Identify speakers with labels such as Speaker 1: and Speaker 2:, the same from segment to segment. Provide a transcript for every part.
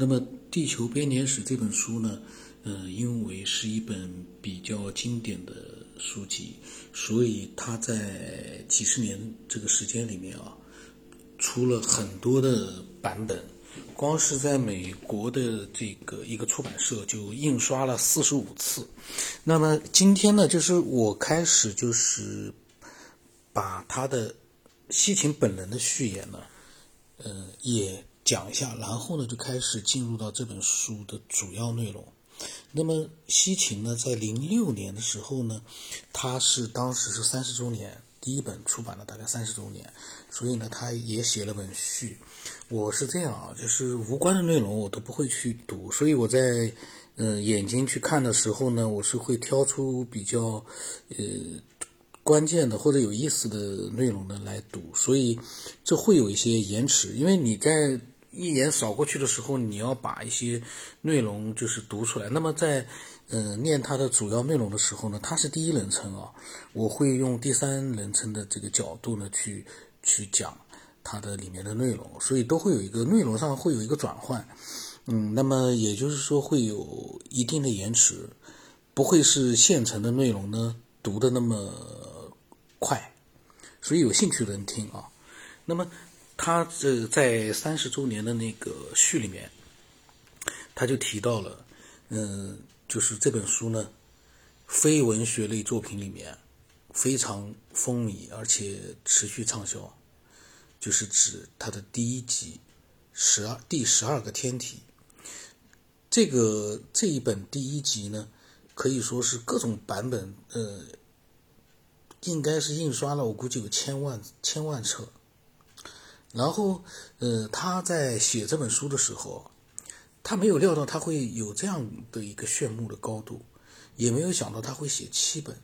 Speaker 1: 那么《地球编年史》这本书呢，呃，因为是一本比较经典的书籍，所以它在几十年这个时间里面啊，出了很多的版本。光是在美国的这个一个出版社就印刷了四十五次。那么今天呢，就是我开始就是把他的西秦本人的序言呢，呃，也讲一下，然后呢就开始进入到这本书的主要内容。那么西秦呢，在零六年的时候呢，他是当时是三十周年。第一本出版了大概三十周年，所以呢，他也写了本序。我是这样啊，就是无关的内容我都不会去读，所以我在嗯眼睛去看的时候呢，我是会挑出比较呃关键的或者有意思的内容呢来读，所以这会有一些延迟，因为你在一眼扫过去的时候，你要把一些内容就是读出来，那么在。嗯，念它的主要内容的时候呢，它是第一人称啊，我会用第三人称的这个角度呢去去讲它的里面的内容，所以都会有一个内容上会有一个转换，嗯，那么也就是说会有一定的延迟，不会是现成的内容呢读的那么快，所以有兴趣的人听啊。那么他这在三十周年的那个序里面，他就提到了，嗯。就是这本书呢，非文学类作品里面非常风靡，而且持续畅销，就是指它的第一集十二第十二个天体。这个这一本第一集呢，可以说是各种版本，呃，应该是印刷了，我估计有千万千万册。然后，呃，他在写这本书的时候。他没有料到他会有这样的一个炫目的高度，也没有想到他会写七本。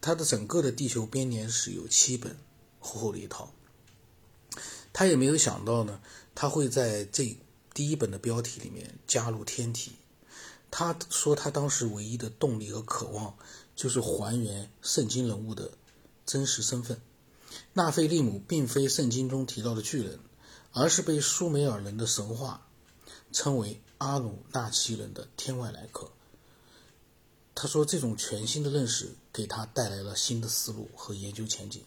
Speaker 1: 他的整个的地球编年史有七本，厚厚的一套。他也没有想到呢，他会在这第一本的标题里面加入天体。他说他当时唯一的动力和渴望就是还原圣经人物的真实身份。纳菲利姆并非圣经中提到的巨人，而是被苏美尔人的神话。称为阿努纳奇人的天外来客。他说，这种全新的认识给他带来了新的思路和研究前景。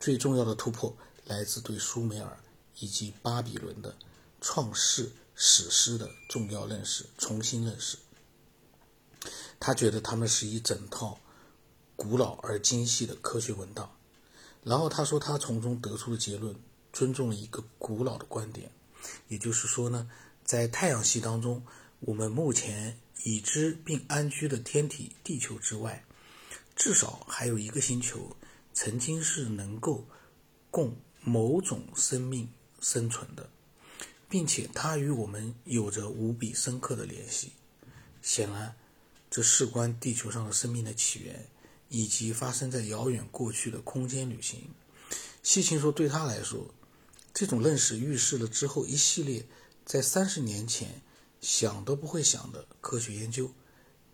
Speaker 1: 最重要的突破来自对苏美尔以及巴比伦的创世史诗的重要认识，重新认识。他觉得他们是一整套古老而精细的科学文档。然后他说，他从中得出的结论尊重了一个古老的观点，也就是说呢。在太阳系当中，我们目前已知并安居的天体地球之外，至少还有一个星球，曾经是能够供某种生命生存的，并且它与我们有着无比深刻的联系。显然，这事关地球上的生命的起源，以及发生在遥远过去的空间旅行。西芹说，对他来说，这种认识预示了之后一系列。在三十年前，想都不会想的科学研究，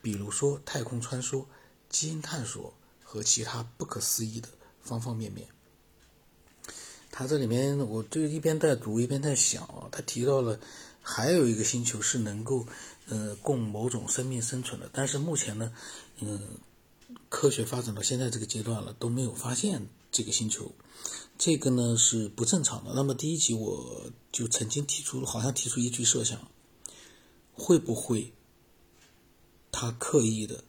Speaker 1: 比如说太空穿梭、基因探索和其他不可思议的方方面面。他这里面，我就一边在读一边在想啊，他提到了还有一个星球是能够呃供某种生命生存的，但是目前呢，嗯，科学发展到现在这个阶段了，都没有发现这个星球。这个呢是不正常的。那么第一集我就曾经提出，好像提出一句设想：会不会他刻意的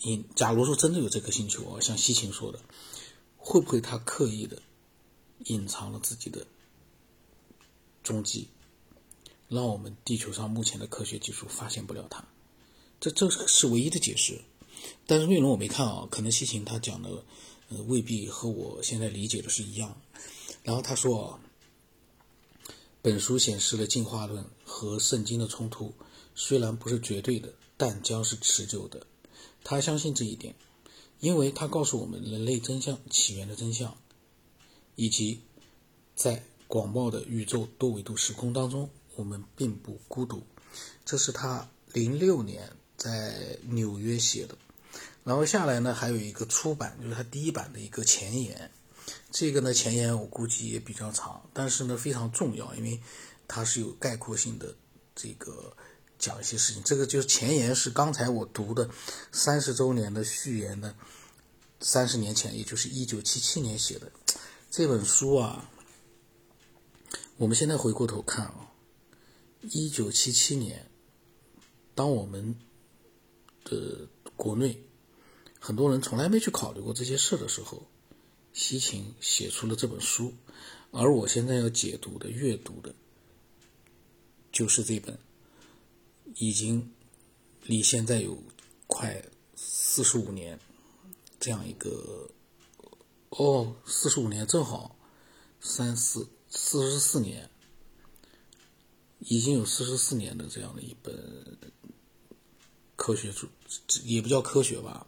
Speaker 1: 隐？假如说真的有这颗星球啊，像西芹说的，会不会他刻意的隐藏了自己的踪迹，让我们地球上目前的科学技术发现不了它？这这是唯一的解释。但是内容我没看啊，可能西芹他讲的。呃未必和我现在理解的是一样。然后他说，本书显示了进化论和圣经的冲突，虽然不是绝对的，但将是持久的。他相信这一点，因为他告诉我们人类真相起源的真相，以及在广袤的宇宙多维度时空当中，我们并不孤独。这是他零六年在纽约写的。然后下来呢，还有一个出版，就是它第一版的一个前言。这个呢，前言我估计也比较长，但是呢非常重要，因为它是有概括性的这个讲一些事情。这个就是前言是刚才我读的三十周年的序言的，三十年前，也就是一九七七年写的这本书啊。我们现在回过头看啊，一九七七年，当我们的国内很多人从来没去考虑过这些事的时候，西秦写出了这本书，而我现在要解读的、阅读的。就是这本，已经离现在有快四十五年这样一个，哦，四十五年正好三四四十四年，已经有四十四年的这样的一本科学书，也不叫科学吧，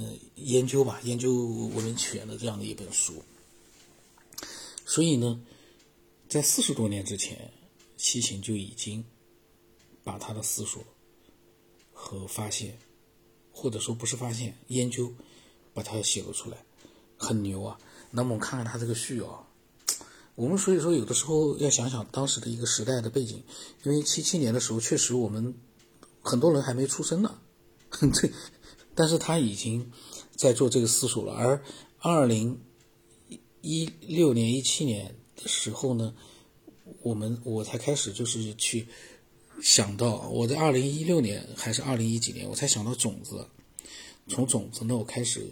Speaker 1: 嗯，研究吧，研究文明起源的这样的一本书。所以呢，在四十多年之前。西秦就已经把他的思索和发现，或者说不是发现，研究，把它写了出来，很牛啊。那么我们看看他这个序啊，我们所以说有的时候要想想当时的一个时代的背景，因为七七年的时候确实我们很多人还没出生呢，这，但是他已经在做这个思索了。而二零一六年、一七年的时候呢？我们我才开始就是去想到，我在二零一六年还是二零一几年，我才想到种子。从种子呢，我开始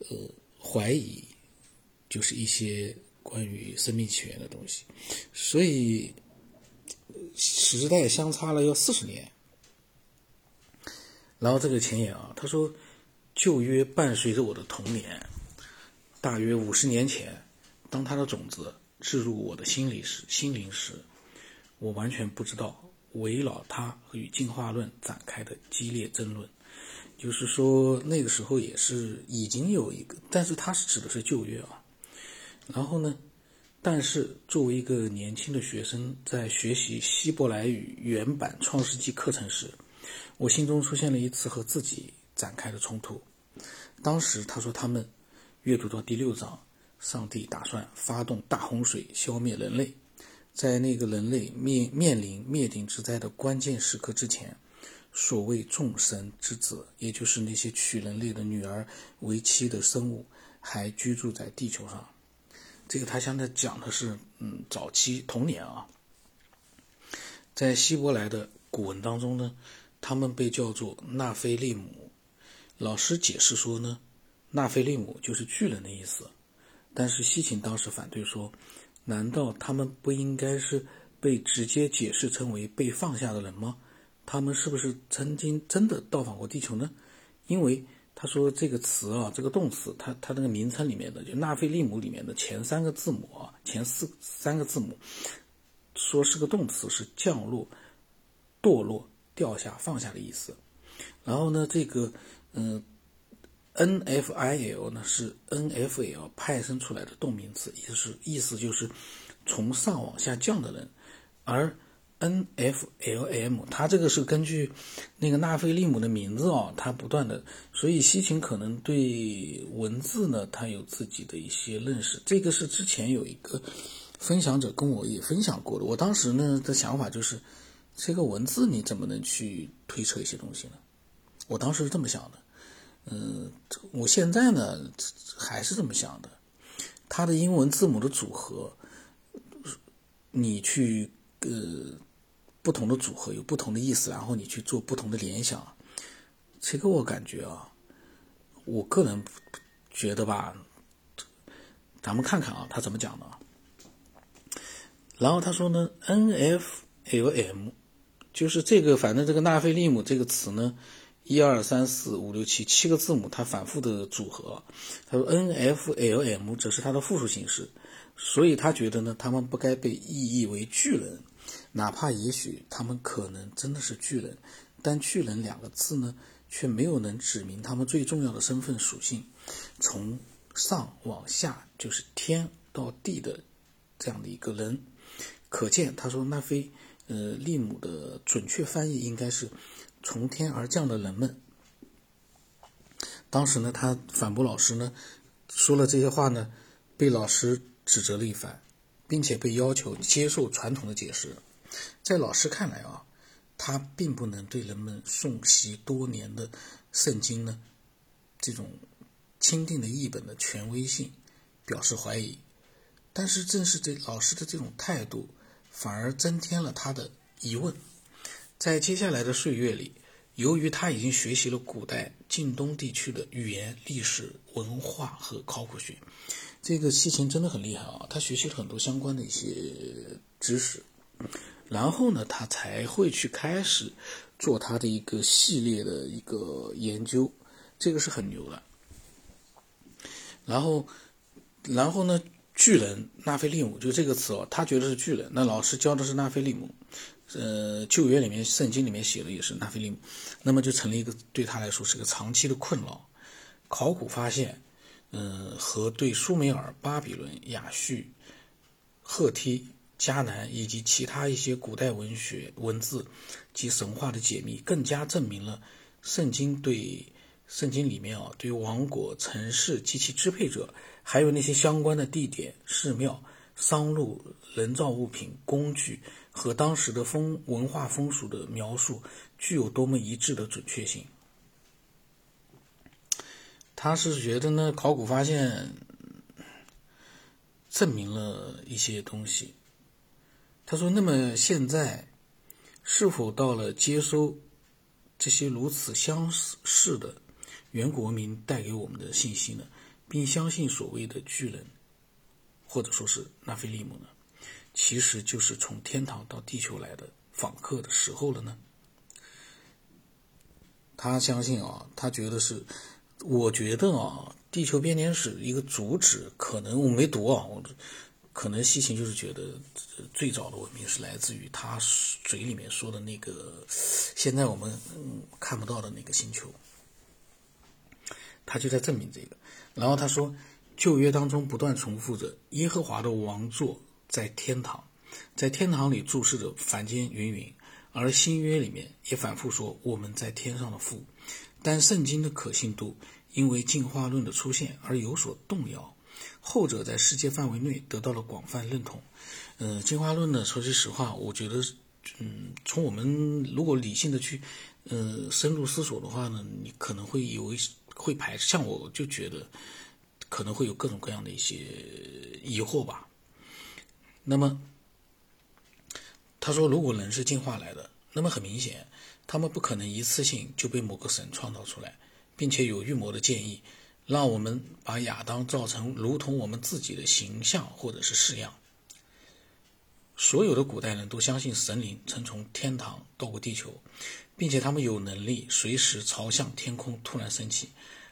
Speaker 1: 呃怀疑，就是一些关于生命起源的东西。所以时代相差了要四十年。然后这个前言啊，他说：“旧约伴随着我的童年，大约五十年前，当它的种子。”置入我的心里时，心灵时，我完全不知道围绕它与进化论展开的激烈争论。就是说，那个时候也是已经有一个，但是它是指的是旧约啊。然后呢，但是作为一个年轻的学生，在学习希伯来语原版创世纪课程时，我心中出现了一次和自己展开的冲突。当时他说他们阅读到第六章。上帝打算发动大洪水消灭人类，在那个人类面面临灭顶之灾的关键时刻之前，所谓众神之子，也就是那些娶人类的女儿为妻的生物，还居住在地球上。这个他现在讲的是，嗯，早期童年啊，在希伯来的古文当中呢，他们被叫做纳菲利姆。老师解释说呢，纳菲利姆就是巨人的意思。但是西秦当时反对说：“难道他们不应该是被直接解释成为被放下的人吗？他们是不是曾经真的到访过地球呢？”因为他说这个词啊，这个动词，它它那个名称里面的就纳菲利姆里面的前三个字母啊，前四三个字母，说是个动词，是降落、堕落、掉下、放下的意思。然后呢，这个嗯。N F I L 呢是 N F L 派生出来的动名词，意思是意思就是从上往下降的人，而 N F L M 它这个是根据那个纳菲利姆的名字啊，它不断的，所以西秦可能对文字呢，他有自己的一些认识。这个是之前有一个分享者跟我也分享过的，我当时呢的想法就是，这个文字你怎么能去推测一些东西呢？我当时是这么想的。嗯，我现在呢还是这么想的，它的英文字母的组合，你去呃不同的组合有不同的意思，然后你去做不同的联想，这个我感觉啊，我个人觉得吧，咱们看看啊，他怎么讲的。然后他说呢，N F L M，就是这个，反正这个纳菲利姆这个词呢。一二三四五六七七个字母，它反复的组合。他说 N F L M 则是它的复数形式，所以他觉得呢，他们不该被意译为巨人，哪怕也许他们可能真的是巨人，但巨人两个字呢，却没有能指明他们最重要的身份属性，从上往下就是天到地的这样的一个人。可见，他说纳菲呃利姆的准确翻译应该是。从天而降的人们，当时呢，他反驳老师呢，说了这些话呢，被老师指责了一番，并且被要求接受传统的解释。在老师看来啊，他并不能对人们诵习多年的圣经呢这种钦定的译本的权威性表示怀疑。但是正是这老师的这种态度，反而增添了他的疑问。在接下来的岁月里，由于他已经学习了古代晋东地区的语言、历史、文化和考古学，这个西秦真的很厉害啊！他学习了很多相关的一些知识，然后呢，他才会去开始做他的一个系列的一个研究，这个是很牛的。然后，然后呢，巨人纳菲利姆就这个词哦，他觉得是巨人，那老师教的是纳菲利姆。呃，旧约里面、圣经里面写的也是纳菲利姆，那么就成了一个对他来说是个长期的困扰。考古发现，呃，和对苏美尔、巴比伦、亚述、赫梯、迦南以及其他一些古代文学文字及神话的解密，更加证明了圣经对圣经里面啊，对于王国、城市及其支配者，还有那些相关的地点、寺庙、商路、人造物品、工具。和当时的风文化风俗的描述具有多么一致的准确性？他是觉得呢，考古发现证明了一些东西。他说：“那么现在是否到了接收这些如此相似的远古文明带给我们的信息呢？并相信所谓的巨人，或者说是纳菲利姆呢？”其实就是从天堂到地球来的访客的时候了呢。他相信啊，他觉得是，我觉得啊，《地球编年史》一个主旨可能我没读啊，我可能西秦就是觉得最早的文明是来自于他嘴里面说的那个现在我们看不到的那个星球，他就在证明这个。然后他说，旧约当中不断重复着耶和华的王座。在天堂，在天堂里注视着凡间云云，而新约里面也反复说我们在天上的父。但圣经的可信度因为进化论的出现而有所动摇，后者在世界范围内得到了广泛认同。呃，进化论呢，说句实话，我觉得，嗯，从我们如果理性的去，呃，深入思索的话呢，你可能会有一会排斥，像我就觉得可能会有各种各样的一些疑惑吧。那么，他说，如果人是进化来的，那么很明显，他们不可能一次性就被某个神创造出来，并且有预谋的建议，让我们把亚当造成如同我们自己的形象或者是式样。所有的古代人都相信神灵曾从天堂到过地球，并且他们有能力随时朝向天空突然升起。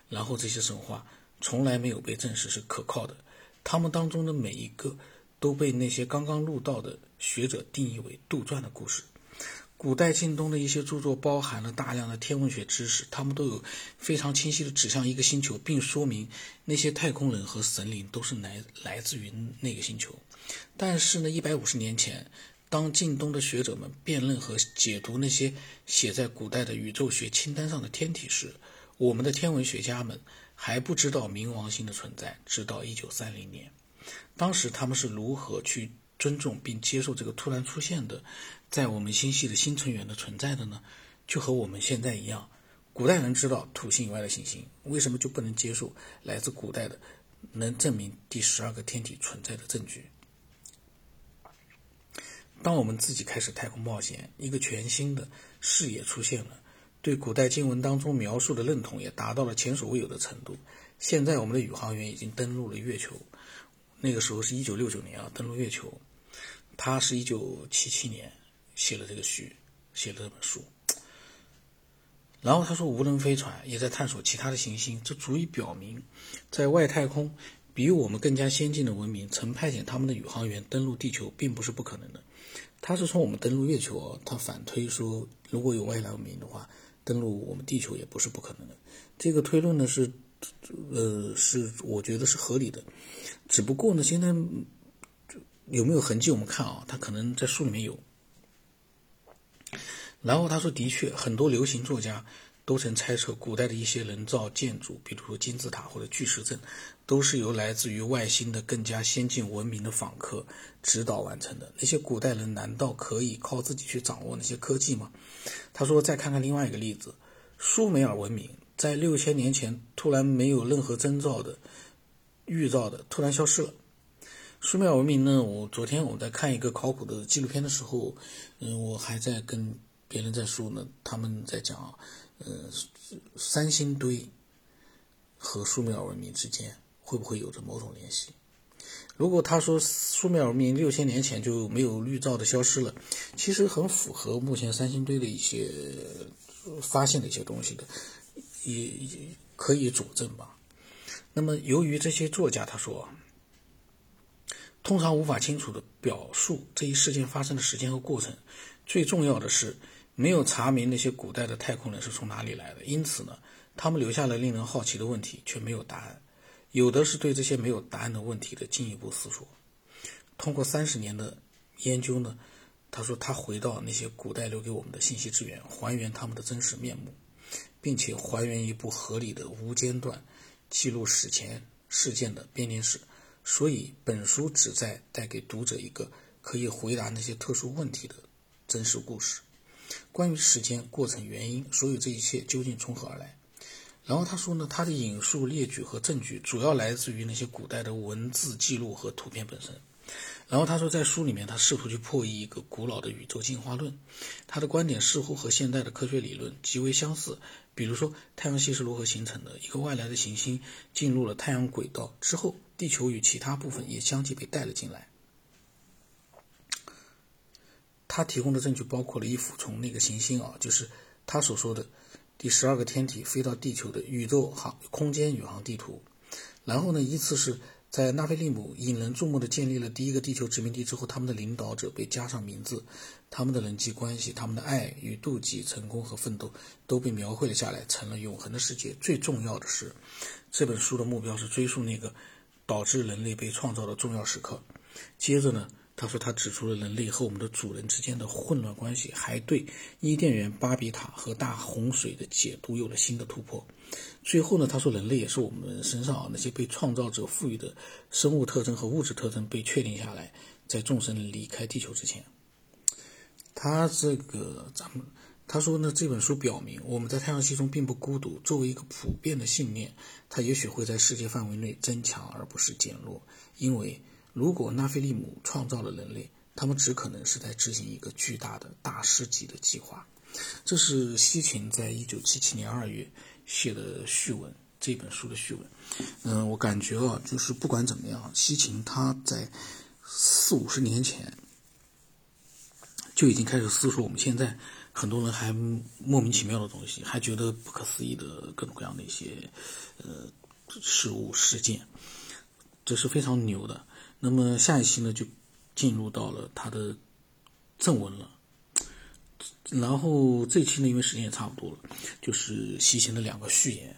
Speaker 1: 然后这些神话从来没有被证实是可靠的，他们当中的每一个。都被那些刚刚入道的学者定义为杜撰的故事。古代晋东的一些著作包含了大量的天文学知识，他们都有非常清晰的指向一个星球，并说明那些太空人和神灵都是来来自于那个星球。但是呢，一百五十年前，当晋东的学者们辨认和解读那些写在古代的宇宙学清单上的天体时，我们的天文学家们还不知道冥王星的存在，直到一九三零年。当时他们是如何去尊重并接受这个突然出现的，在我们星系的新成员的存在的呢？就和我们现在一样，古代人知道土星以外的行星，为什么就不能接受来自古代的能证明第十二个天体存在的证据？当我们自己开始太空冒险，一个全新的视野出现了，对古代经文当中描述的认同也达到了前所未有的程度。现在我们的宇航员已经登陆了月球。那个时候是一九六九年啊，登陆月球。他是一九七七年写了这个序，写了这本书。然后他说，无人飞船也在探索其他的行星，这足以表明，在外太空比我们更加先进的文明曾派遣他们的宇航员登陆地球，并不是不可能的。他是从我们登陆月球，他反推说，如果有外来文明的话，登陆我们地球也不是不可能的。这个推论呢是。呃，是我觉得是合理的，只不过呢，现在有没有痕迹？我们看啊，他可能在书里面有。然后他说，的确，很多流行作家都曾猜测，古代的一些人造建筑，比如说金字塔或者巨石阵，都是由来自于外星的更加先进文明的访客指导完成的。那些古代人难道可以靠自己去掌握那些科技吗？他说：“再看看另外一个例子，苏美尔文明在六千年前突然没有任何征兆的预兆的突然消失了。苏美尔文明呢？我昨天我在看一个考古的纪录片的时候，嗯，我还在跟别人在说呢，他们在讲。”呃，三星堆和苏美尔文明之间会不会有着某种联系？如果他说苏美尔文明六千年前就没有绿藻的消失了，其实很符合目前三星堆的一些发现的一些东西的，也可以佐证吧。那么，由于这些作家他说，通常无法清楚的表述这一事件发生的时间和过程，最重要的是。没有查明那些古代的太空人是从哪里来的，因此呢，他们留下了令人好奇的问题，却没有答案。有的是对这些没有答案的问题的进一步思索。通过三十年的研究呢，他说他回到那些古代留给我们的信息资源，还原他们的真实面目，并且还原一部合理的无间断记录史前事件的编年史。所以，本书旨在带给读者一个可以回答那些特殊问题的真实故事。关于时间、过程、原因，所有这一切究竟从何而来？然后他说呢，他的引述列举和证据主要来自于那些古代的文字记录和图片本身。然后他说，在书里面，他试图去破译一个古老的宇宙进化论，他的观点似乎和现代的科学理论极为相似。比如说，太阳系是如何形成的？一个外来的行星进入了太阳轨道之后，地球与其他部分也相继被带了进来。他提供的证据包括了一幅从那个行星啊，就是他所说的第十二个天体飞到地球的宇宙航空间宇航地图。然后呢，依次是在纳菲利姆引人注目的建立了第一个地球殖民地之后，他们的领导者被加上名字，他们的人际关系、他们的爱与妒忌、成功和奋斗都被描绘了下来，成了永恒的世界。最重要的是，这本书的目标是追溯那个导致人类被创造的重要时刻。接着呢。他说，他指出了人类和我们的主人之间的混乱关系，还对伊甸园、巴比塔和大洪水的解读有了新的突破。最后呢，他说，人类也是我们身上啊那些被创造者赋予的生物特征和物质特征被确定下来，在众生离开地球之前。他这个咱们他说呢，这本书表明我们在太阳系中并不孤独。作为一个普遍的信念，它也许会在世界范围内增强而不是减弱，因为。如果纳菲利姆创造了人类，他们只可能是在执行一个巨大的大师级的计划。这是西芹在一九七七年二月写的序文，这本书的序文。嗯，我感觉啊，就是不管怎么样，西芹他在四五十年前就已经开始思索我们现在很多人还莫名其妙的东西，还觉得不可思议的各种各样的一些呃事物事件，这是非常牛的。那么下一期呢，就进入到了他的正文了。然后这期呢，因为时间也差不多了，就是西行的两个序言。